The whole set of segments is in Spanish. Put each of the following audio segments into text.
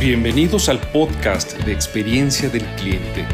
Bienvenidos al podcast de Experiencia del Cliente,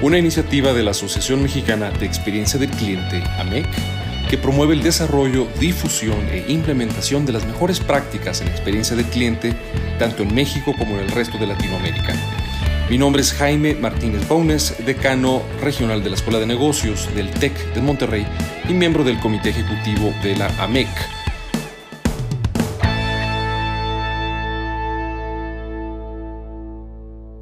una iniciativa de la Asociación Mexicana de Experiencia del Cliente, AMEC, que promueve el desarrollo, difusión e implementación de las mejores prácticas en experiencia del cliente, tanto en México como en el resto de Latinoamérica. Mi nombre es Jaime Martínez Baunes, decano regional de la Escuela de Negocios del TEC de Monterrey y miembro del Comité Ejecutivo de la AMEC.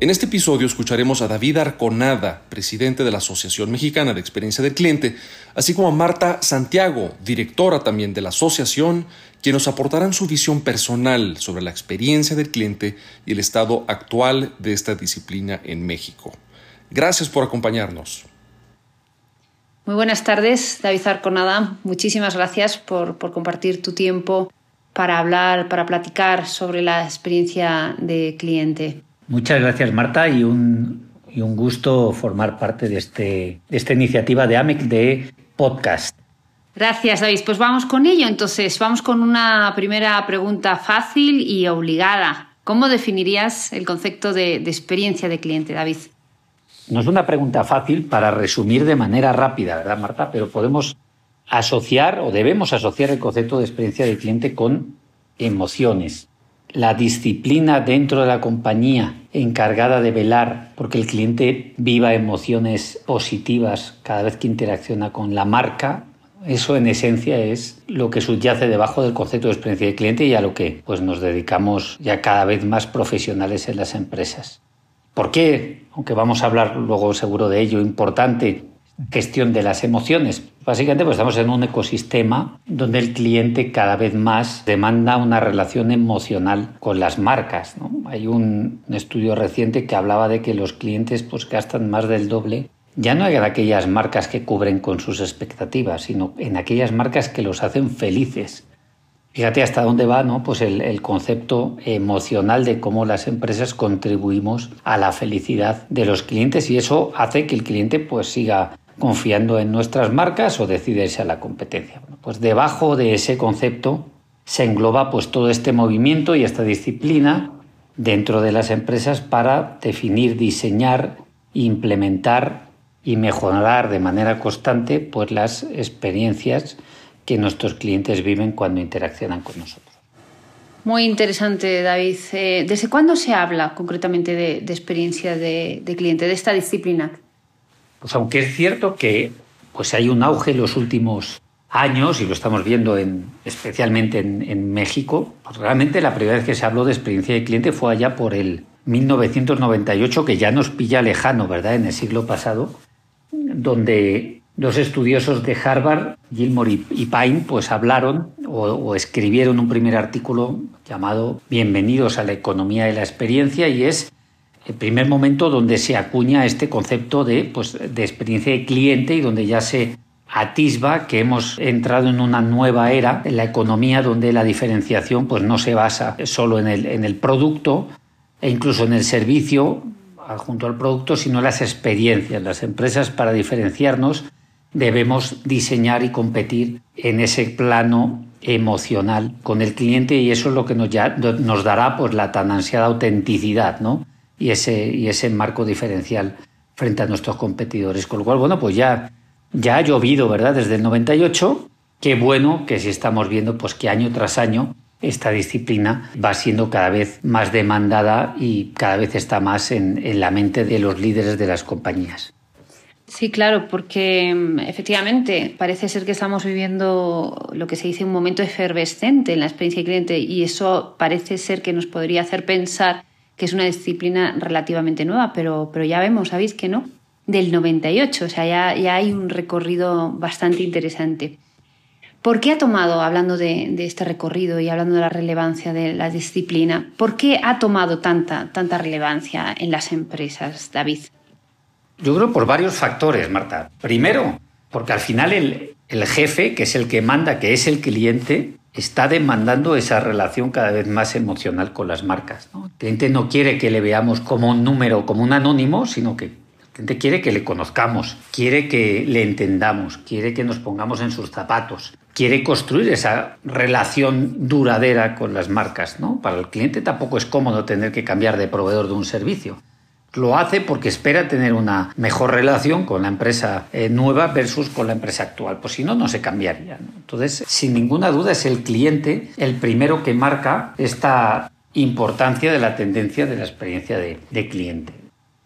En este episodio escucharemos a David Arconada, presidente de la Asociación Mexicana de Experiencia del Cliente, así como a Marta Santiago, directora también de la asociación, quienes nos aportarán su visión personal sobre la experiencia del cliente y el estado actual de esta disciplina en México. Gracias por acompañarnos. Muy buenas tardes, David Arconada. Muchísimas gracias por, por compartir tu tiempo para hablar, para platicar sobre la experiencia de cliente. Muchas gracias, Marta, y un, y un gusto formar parte de, este, de esta iniciativa de AMEC de podcast. Gracias, David. Pues vamos con ello. Entonces, vamos con una primera pregunta fácil y obligada. ¿Cómo definirías el concepto de, de, experiencia de cliente, David? No es una pregunta fácil para resumir de manera rápida, ¿verdad, Marta? Pero podemos asociar o debemos asociar el concepto de experiencia de cliente con emociones, la disciplina dentro de la compañía encargada de velar porque el cliente viva emociones positivas cada vez que interacciona con la marca, eso en esencia es lo que subyace debajo del concepto de experiencia de cliente y a lo que pues, nos dedicamos ya cada vez más profesionales en las empresas. ¿Por qué? Aunque vamos a hablar luego seguro de ello, importante gestión de las emociones. Básicamente pues estamos en un ecosistema donde el cliente cada vez más demanda una relación emocional con las marcas. Hay un, estudio reciente que hablaba de que los clientes pues gastan más del doble ya no en aquellas marcas que cubren con sus expectativas, sino en aquellas marcas que los hacen felices. Fíjate hasta dónde va ¿no? pues el, el, concepto emocional de cómo las empresas contribuimos a la felicidad de los clientes y eso hace que el cliente pues siga confiando en nuestras marcas o decidirse a la competencia. pues debajo de ese concepto se engloba pues todo este movimiento y esta disciplina dentro de las empresas para definir, diseñar, implementar y mejorar de manera constante pues las experiencias que nuestros clientes viven cuando interaccionan con nosotros. Muy interesante, David. Eh, ¿Desde cuándo se habla concretamente de, experiencia de cliente, de esta disciplina? Pues aunque es cierto que pues hay un auge en los últimos años, y lo estamos viendo en, especialmente en, México, pues realmente la primera vez que se habló de experiencia de cliente fue allá por el 1998, que ya nos pilla lejano, ¿verdad?, en el siglo pasado, donde dos estudiosos de Harvard, Gilmore y Pine, pues hablaron o, escribieron un primer artículo llamado Bienvenidos a la economía de la experiencia y es el primer momento donde se acuña este concepto de, pues, de experiencia de cliente y donde ya se atisba que hemos entrado en una nueva era en la economía donde la diferenciación pues, no se basa solo en el, en el producto e incluso en el servicio junto al producto, sino en las experiencias. Las empresas para diferenciarnos debemos diseñar y competir en ese plano emocional con el cliente y eso es lo que nos, ya, nos dará pues, la tan ansiada autenticidad, ¿no? Y ese, y ese marco diferencial frente a nuestros competidores. Con lo cual, bueno, pues ya, ya ha llovido, ¿verdad? Desde el 98. Qué bueno que si estamos viendo pues que año tras año esta disciplina va siendo cada vez más demandada y cada vez está más en, en la mente de los líderes de las compañías. Sí, claro, porque mm, efectivamente parece ser que estamos viviendo lo que se dice un momento efervescente en la experiencia de cliente y eso parece ser que nos podría hacer pensar que es una disciplina relativamente nueva, pero, pero ya vemos, ¿sabéis que no? Del 98, o sea, ya, ya hay un recorrido bastante interesante. ¿Por qué ha tomado, hablando de, este recorrido y hablando de la relevancia de la disciplina, por qué ha tomado tanta, tanta relevancia en las empresas, David? Yo creo por varios factores, Marta. Primero, porque al final el, el jefe, que es el que manda, que es el cliente, está demandando esa relación cada vez más emocional con las marcas. ¿no? El cliente no quiere que le veamos como un número, como un anónimo, sino que el cliente quiere que le conozcamos, quiere que le entendamos, quiere que nos pongamos en sus zapatos, quiere construir esa relación duradera con las marcas. ¿no? Para el cliente tampoco es cómodo tener que cambiar de proveedor de un servicio. Lo hace porque espera tener una mejor relación con la empresa eh, nueva versus con la empresa actual. Pues si no, no se cambiaría. Entonces, sin ninguna duda, es el cliente el primero que marca esta importancia de la tendencia de la experiencia de, de cliente.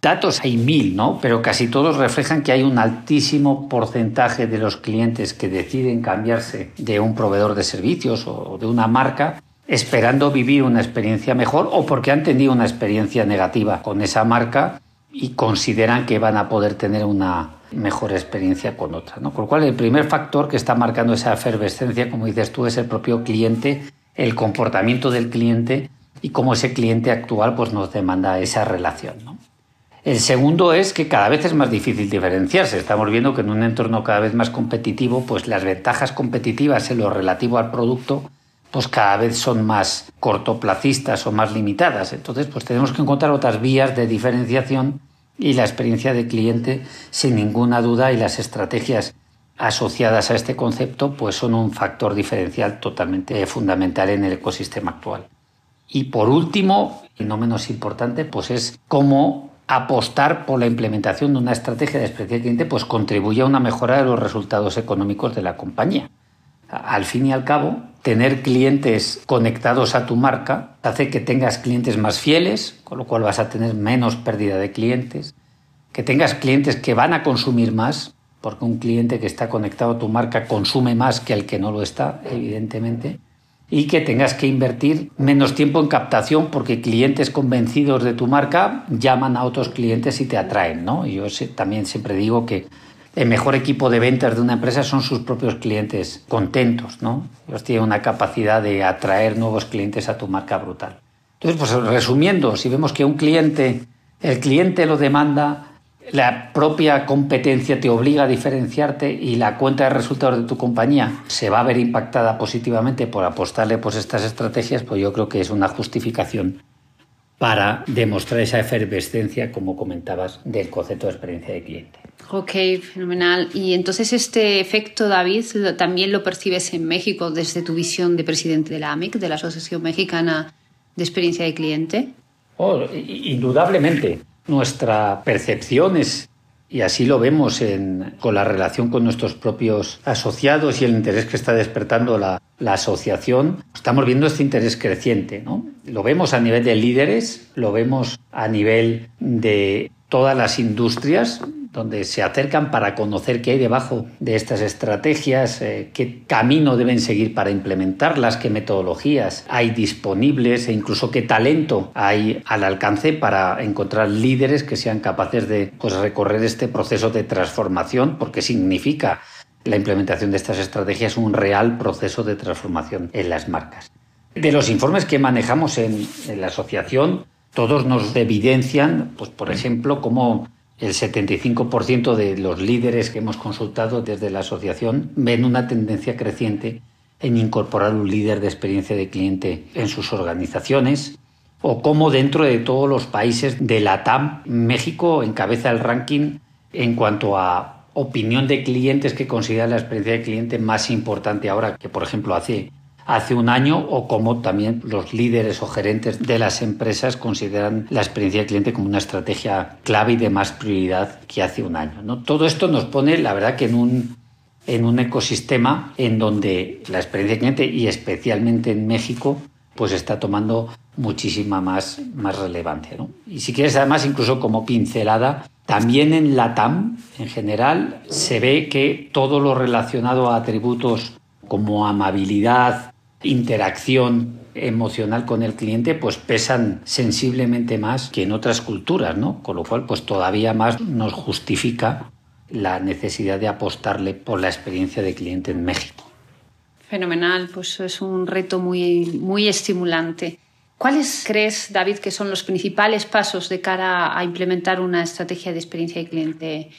Datos hay mil, ¿no? Pero casi todos reflejan que hay un altísimo porcentaje de los clientes que deciden cambiarse de un proveedor de servicios o de una marca esperando vivir una experiencia mejor o porque han tenido una experiencia negativa con esa marca y consideran que van a poder tener una mejor experiencia con otra. ¿no? Con lo cual, el primer factor que está marcando esa efervescencia, como dices tú, es el propio cliente, el comportamiento del cliente y cómo ese cliente actual pues, nos demanda esa relación. El segundo es que cada vez es más difícil diferenciarse. Estamos viendo que en un entorno cada vez más competitivo, pues las ventajas competitivas en lo relativo al producto pues cada vez son más cortoplacistas o más limitadas. Entonces, pues tenemos que encontrar otras vías de diferenciación y la experiencia de cliente, sin ninguna duda, y las estrategias asociadas a este concepto, pues son un factor diferencial totalmente fundamental en el ecosistema actual. Y por último, y no menos importante, pues es cómo apostar por la implementación de una estrategia de experiencia de cliente, pues contribuye a una mejora de los resultados económicos de la compañía. Al fin y al cabo, tener clientes conectados a tu marca hace que tengas clientes más fieles, con lo cual vas a tener menos pérdida de clientes, que tengas clientes que van a consumir más, porque un cliente que está conectado a tu marca consume más que el que no lo está, evidentemente, y que tengas que invertir menos tiempo en captación porque clientes convencidos de tu marca llaman a otros clientes y te atraen, ¿no? Yo también siempre digo que el mejor equipo de ventas de una empresa son sus propios clientes contentos, ¿no? Ellos tienen una capacidad de atraer nuevos clientes a tu marca brutal. Entonces, pues resumiendo, si vemos que un cliente, el cliente lo demanda, la propia competencia te obliga a diferenciarte y la cuenta de resultados de tu compañía se va a ver impactada positivamente por apostarle por estas estrategias, pues yo creo que es una justificación para demostrar esa efervescencia, como comentabas, del concepto de experiencia de cliente. Ok, fenomenal. Y entonces este efecto, David, también lo percibes en México desde tu visión de presidente de la AMIC, de la Asociación Mexicana de Experiencia de Cliente. Oh, indudablemente. Nuestra percepción es, y así lo vemos con la relación con nuestros propios asociados y el interés que está despertando la, la asociación, estamos viendo este interés creciente. ¿no? Lo vemos a nivel de líderes, lo vemos a nivel de todas las industrias donde se acercan para conocer qué hay debajo de estas estrategias, eh, qué camino deben seguir para implementarlas, qué metodologías hay disponibles e incluso qué talento hay al alcance para encontrar líderes que sean capaces de pues, recorrer este proceso de transformación, porque significa la implementación de estas estrategias un real proceso de transformación en las marcas. De los informes que manejamos en, en la asociación, todos nos evidencian, pues, por ejemplo, cómo el 75% de los líderes que hemos consultado desde la asociación ven una tendencia creciente en incorporar un líder de experiencia de cliente en sus organizaciones o cómo dentro de todos los países de la TAM, México encabeza el ranking en cuanto a opinión de clientes que considera la experiencia de cliente más importante ahora que, por ejemplo, hace hace un año o como también los líderes o gerentes de las empresas consideran la experiencia del cliente como una estrategia clave y de más prioridad que hace un año. ¿no? Todo esto nos pone, la verdad, que en un, en un ecosistema en donde la experiencia del cliente y especialmente en México pues está tomando muchísima más, más relevancia. Y si quieres, además, incluso como pincelada, también en la TAM en general se ve que todo lo relacionado a atributos como amabilidad, interacción emocional con el cliente pues pesan sensiblemente más que en otras culturas, ¿no? Con lo cual pues todavía más nos justifica la necesidad de apostarle por la experiencia de cliente en México. Fenomenal, pues es un reto muy, muy estimulante. ¿Cuáles crees, David, que son los principales pasos de cara a implementar una estrategia de experiencia de cliente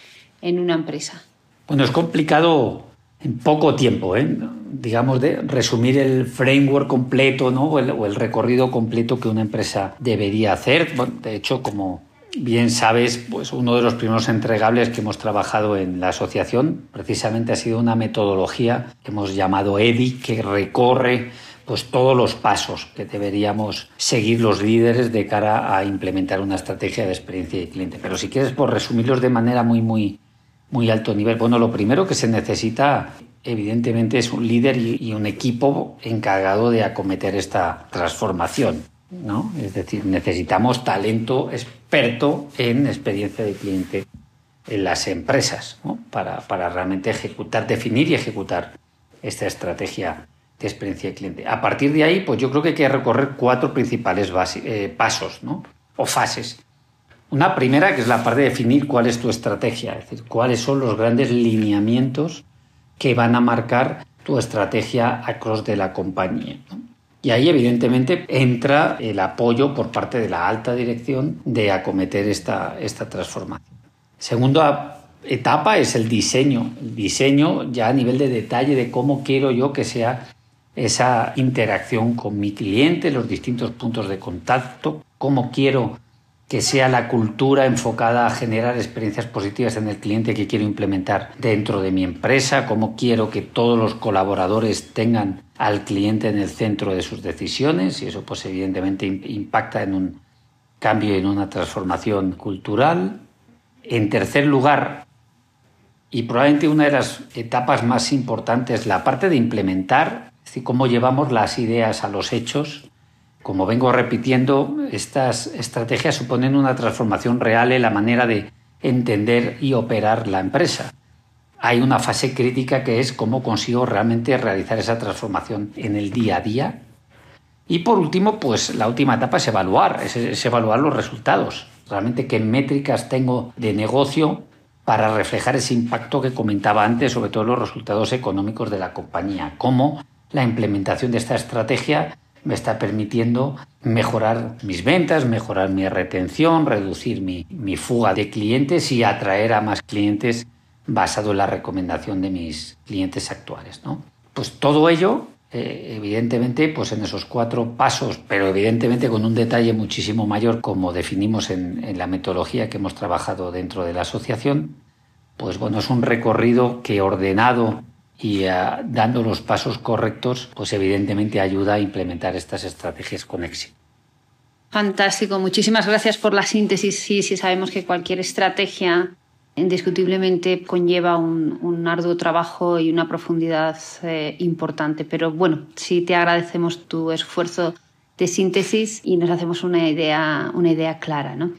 en una empresa? Bueno, es complicado en poco tiempo, ¿eh? digamos, de resumir el framework completo ¿no? o, el, recorrido completo que una empresa debería hacer. de hecho, como bien sabes, pues uno de los primeros entregables que hemos trabajado en la asociación precisamente ha sido una metodología que hemos llamado EDI, que recorre pues todos los pasos que deberíamos seguir los líderes de cara a implementar una estrategia de experiencia de cliente. Pero si quieres, por resumirlos de manera muy, muy, muy alto nivel, bueno, lo primero que se necesita, evidentemente, es un líder y un equipo encargado de acometer esta transformación. ¿no? Es decir, necesitamos talento experto en experiencia de cliente en las empresas para, para realmente ejecutar, definir y ejecutar esta estrategia de experiencia de cliente. A partir de ahí, pues yo creo que hay que recorrer cuatro principales eh, pasos ¿no? o fases. Una primera, que es la parte de definir cuál es tu estrategia, es decir, cuáles son los grandes lineamientos que van a marcar tu estrategia across de la compañía. Y ahí, evidentemente, entra el apoyo por parte de la alta dirección de acometer esta, esta transformación. Segunda etapa es el diseño. El diseño ya a nivel de detalle de cómo quiero yo que sea esa interacción con mi cliente, los distintos puntos de contacto, cómo quiero que sea la cultura enfocada a generar experiencias positivas en el cliente que quiero implementar dentro de mi empresa, cómo quiero que todos los colaboradores tengan al cliente en el centro de sus decisiones y eso pues evidentemente impacta en un cambio, en una transformación cultural. En tercer lugar, y probablemente una de las etapas más importantes, la parte de implementar, es decir, cómo llevamos las ideas a los hechos. Como vengo repitiendo, estas estrategias suponen una transformación real en la manera de entender y operar la empresa hay una fase crítica que es cómo consigo realmente realizar esa transformación en el día a día. Y por último, pues la última etapa es evaluar, es, evaluar los resultados. Realmente qué métricas tengo de negocio para reflejar ese impacto que comentaba antes, sobre todo los resultados económicos de la compañía. Cómo la implementación de esta estrategia me está permitiendo mejorar mis ventas, mejorar mi retención, reducir mi, mi fuga de clientes y atraer a más clientes basado en la recomendación de mis clientes actuales. ¿no? Pues todo ello, eh, evidentemente, pues en esos cuatro pasos, pero evidentemente con un detalle muchísimo mayor, como definimos en, la metodología que hemos trabajado dentro de la asociación, pues bueno, es un recorrido que ordenado y eh, dando los pasos correctos, pues evidentemente ayuda a implementar estas estrategias con éxito. Fantástico, muchísimas gracias por la síntesis. Sí, sí sabemos que cualquier estrategia indiscutiblemente conlleva un, arduo trabajo y una profundidad eh, importante. Pero bueno, sí te agradecemos tu esfuerzo de síntesis y nos hacemos una idea, una idea clara. ¿no?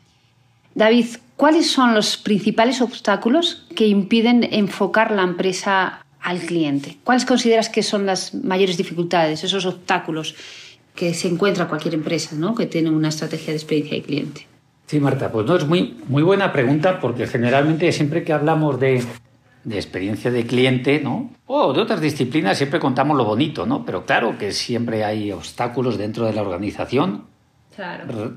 David, ¿cuáles son los principales obstáculos que impiden enfocar la empresa al cliente? ¿Cuáles consideras que son las mayores dificultades, esos obstáculos que se encuentra cualquier empresa ¿no? que tiene una estrategia de experiencia de cliente? Sí, Marta, pues no, es muy, muy buena pregunta porque generalmente siempre que hablamos de, experiencia de cliente, ¿no? O de otras disciplinas siempre contamos lo bonito, ¿no? Pero claro que siempre hay obstáculos dentro de la organización. Claro.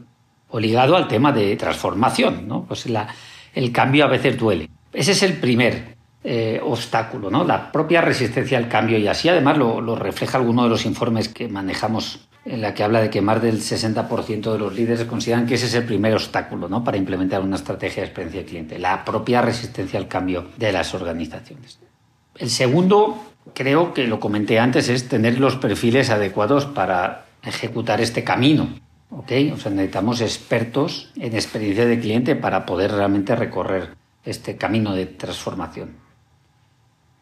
O ligado al tema de transformación, ¿no? Pues la, el cambio a veces duele. Ese es el primer eh, obstáculo, ¿no? La propia resistencia al cambio y así además lo, refleja alguno de los informes que manejamos en la que habla de que más del 60% de los líderes consideran que ese es el primer obstáculo ¿no? para implementar una estrategia de experiencia de cliente, la propia resistencia al cambio de las organizaciones. El segundo, creo que lo comenté antes, es tener los perfiles adecuados para ejecutar este camino. ¿okay? O sea, necesitamos expertos en experiencia de cliente para poder realmente recorrer este camino de transformación.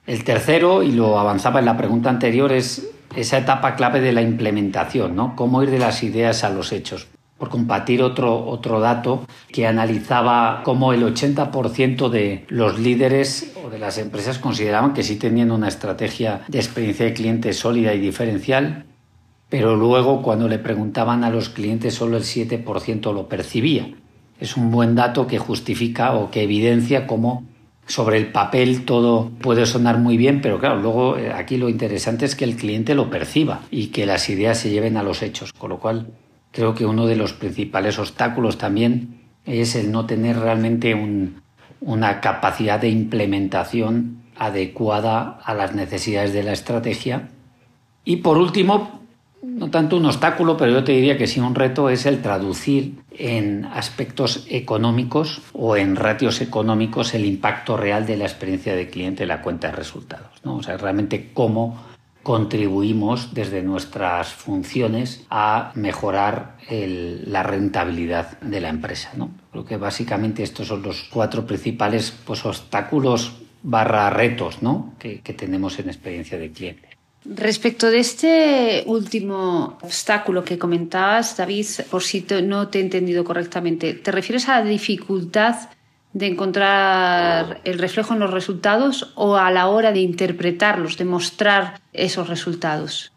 El tercero, y lo avanzaba en la pregunta anterior, es esa etapa clave de la implementación, ¿no? Cómo ir de las ideas a los hechos. Por compartir otro, otro dato que analizaba cómo el 80% de los líderes o de las empresas consideraban que sí tenían una estrategia de experiencia de cliente sólida y diferencial, pero luego cuando le preguntaban a los clientes solo el 7% lo percibía. Es un buen dato que justifica o que evidencia cómo sobre el papel todo puede sonar muy bien, pero claro, luego eh, aquí lo interesante es que el cliente lo perciba y que las ideas se lleven a los hechos, con lo cual creo que uno de los principales obstáculos también es el no tener realmente una capacidad de implementación adecuada a las necesidades de la estrategia. Y por último, no tanto un obstáculo, pero yo te diría que sí un reto es el traducir en aspectos económicos o en ratios económicos el impacto real de la experiencia de cliente en la cuenta de resultados. ¿no? O sea, realmente cómo contribuimos desde nuestras funciones a mejorar la rentabilidad de la empresa. ¿no? Creo que básicamente estos son los cuatro principales pues, obstáculos barra retos ¿no? que, que tenemos en experiencia de cliente. Respecto de este último obstáculo que comentabas, David, por si no te he entendido correctamente, ¿te refieres a la dificultad de encontrar el reflejo en los resultados o a la hora de interpretarlos, de mostrar esos resultados?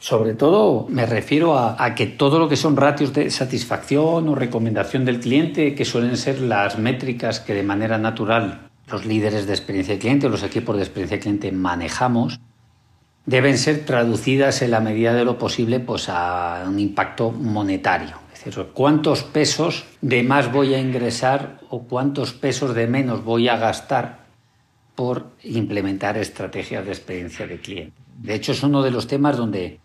Sobre todo me refiero a, que todo lo que son ratios de satisfacción o recomendación del cliente, que suelen ser las métricas que de manera natural los líderes de experiencia de cliente o los equipos de experiencia de cliente manejamos, deben ser traducidas en la medida de lo posible pues, a un impacto monetario. Es decir, cuántos pesos de más voy a ingresar o cuántos pesos de menos voy a gastar por implementar estrategias de experiencia de cliente. De hecho, es uno de los temas donde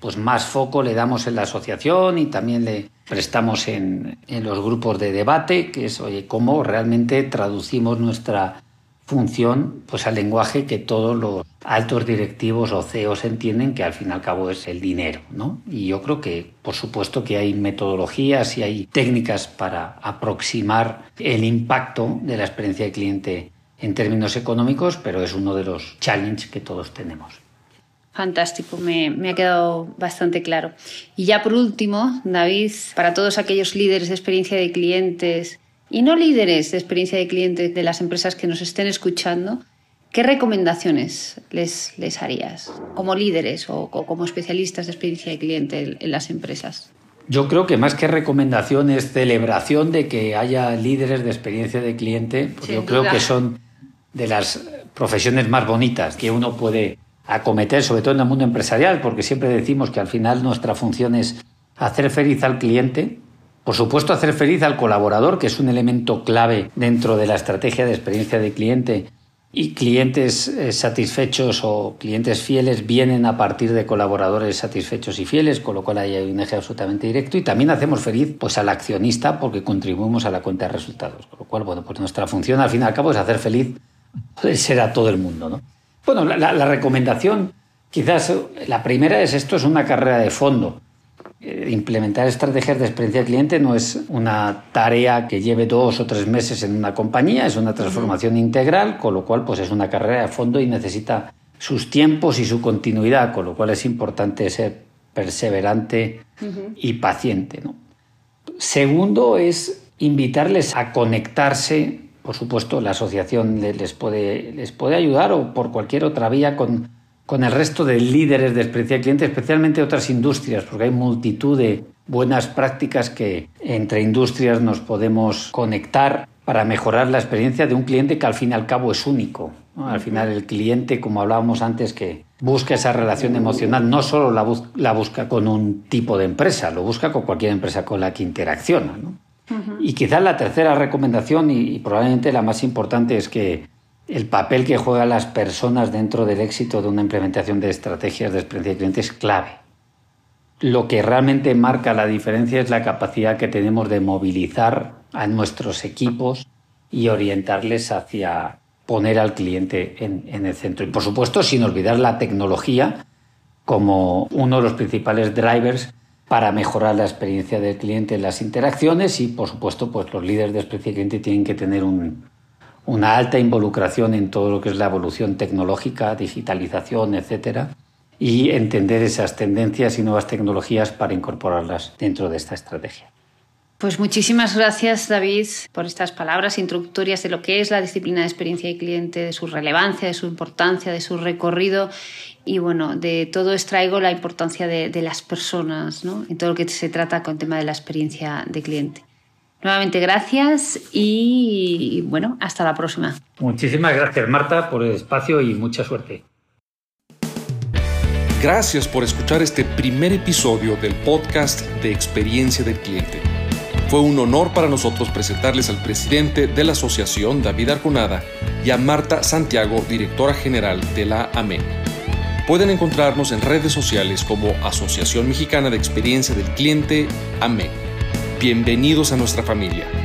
pues, más foco le damos en la asociación y también le prestamos en, en los grupos de debate, que es oye, cómo realmente traducimos nuestra función pues al lenguaje que todos los altos directivos o CEOs entienden que al fin y al cabo es el dinero, ¿no? Y yo creo que por supuesto que hay metodologías y hay técnicas para aproximar el impacto de la experiencia de cliente en términos económicos, pero es uno de los challenges que todos tenemos. Fantástico, me, me, ha quedado bastante claro. Y ya por último, David, para todos aquellos líderes de experiencia de clientes y no líderes de experiencia de cliente de las empresas que nos estén escuchando, ¿qué recomendaciones les, les harías como líderes o, como especialistas de experiencia de cliente en las empresas? Yo creo que más que recomendación es celebración de que haya líderes de experiencia de cliente, porque yo creo que son de las profesiones más bonitas que uno puede acometer, sobre todo en el mundo empresarial, porque siempre decimos que al final nuestra función es hacer feliz al cliente por supuesto, hacer feliz al colaborador, que es un elemento clave dentro de la estrategia de experiencia de cliente. Y clientes eh, satisfechos o clientes fieles vienen a partir de colaboradores satisfechos y fieles, con lo cual hay un eje absolutamente directo. Y también hacemos feliz pues, al accionista porque contribuimos a la cuenta de resultados. Con lo cual, bueno, pues nuestra función al fin y al cabo es hacer feliz ser a todo el mundo. ¿no? Bueno, la, la recomendación, quizás la primera es esto es una carrera de fondo. Eh, implementar estrategias de experiencia del cliente no es una tarea que lleve dos o tres meses en una compañía, es una transformación integral, con lo cual pues es una carrera de fondo y necesita sus tiempos y su continuidad, con lo cual es importante ser perseverante y paciente. Segundo es invitarles a conectarse, por supuesto la asociación les puede, les puede ayudar o por cualquier otra vía con con el resto de líderes de experiencia de cliente, especialmente otras industrias, porque hay multitud de buenas prácticas que entre industrias nos podemos conectar para mejorar la experiencia de un cliente que al fin y al cabo es único. Al final el cliente, como hablábamos antes, que busca esa relación emocional, no solo la, busca con un tipo de empresa, lo busca con cualquier empresa con la que interacciona. Y quizás la tercera recomendación, y probablemente la más importante, es que el papel que juegan las personas dentro del éxito de una implementación de estrategias de experiencia de cliente es clave. Lo que realmente marca la diferencia es la capacidad que tenemos de movilizar a nuestros equipos y orientarles hacia poner al cliente en, el centro. Y por supuesto, sin olvidar la tecnología como uno de los principales drivers para mejorar la experiencia del cliente en las interacciones y, por supuesto, pues los líderes de experiencia de cliente tienen que tener un, una alta involucración en todo lo que es la evolución tecnológica, digitalización, etcétera, y entender esas tendencias y nuevas tecnologías para incorporarlas dentro de esta estrategia. Pues muchísimas gracias, David, por estas palabras introductorias de lo que es la disciplina de experiencia de cliente, de su relevancia, de su importancia, de su recorrido. Y bueno, de todo extraigo la importancia de, las personas, ¿no? En todo lo que se trata con el tema de la experiencia de cliente. Nuevamente gracias y bueno, hasta la próxima. Muchísimas gracias Marta por el espacio y mucha suerte. Gracias por escuchar este primer episodio del podcast de experiencia del cliente. Fue un honor para nosotros presentarles al presidente de la asociación, David Arconada, y a Marta Santiago, directora general de la AMEC. Pueden encontrarnos en redes sociales como Asociación Mexicana de Experiencia del Cliente, AMEC. Bienvenidos a nuestra familia.